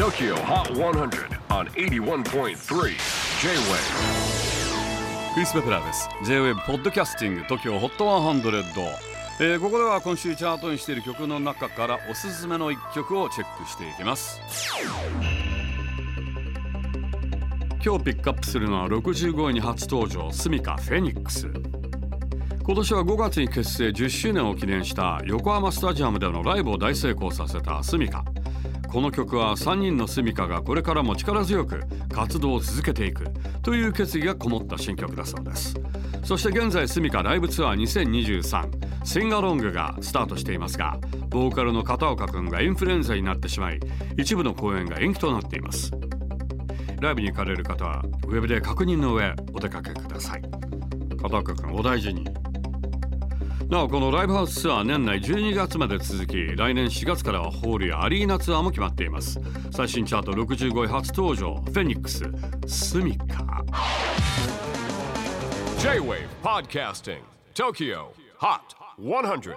TOKYO HOT 100 on 81.3 J-WAVE クリス・ベプラーです。J-WAVE ポッドキャスティング TOKYO HOT 100、えー、ここでは今週チャートにしている曲の中からおすすめの一曲をチェックしていきます。今日ピックアップするのは65位に初登場スミカフェニックス。今年は5月に結成10周年を記念した横浜スタジアムでのライブを大成功させたスミカ。この曲は3人のスミカがこれからも力強く活動を続けていくという決意がこもった新曲だそうです。そして現在スミカライブツアー2023シンガロングがスタートしていますがボーカルの片岡くんがインフルエンザになってしまい一部の公演が延期となっています。ライブに行かれる方はウェブで確認の上お出かけください。片岡くんお大事に。なおこのライブハウスツアー年内12月まで続き来年4月からはホールやアリーナツアーも決まっています。最新チャート65位初登場フェニックススミカ。J-WAVE PODCASTING TOKYO HOT 100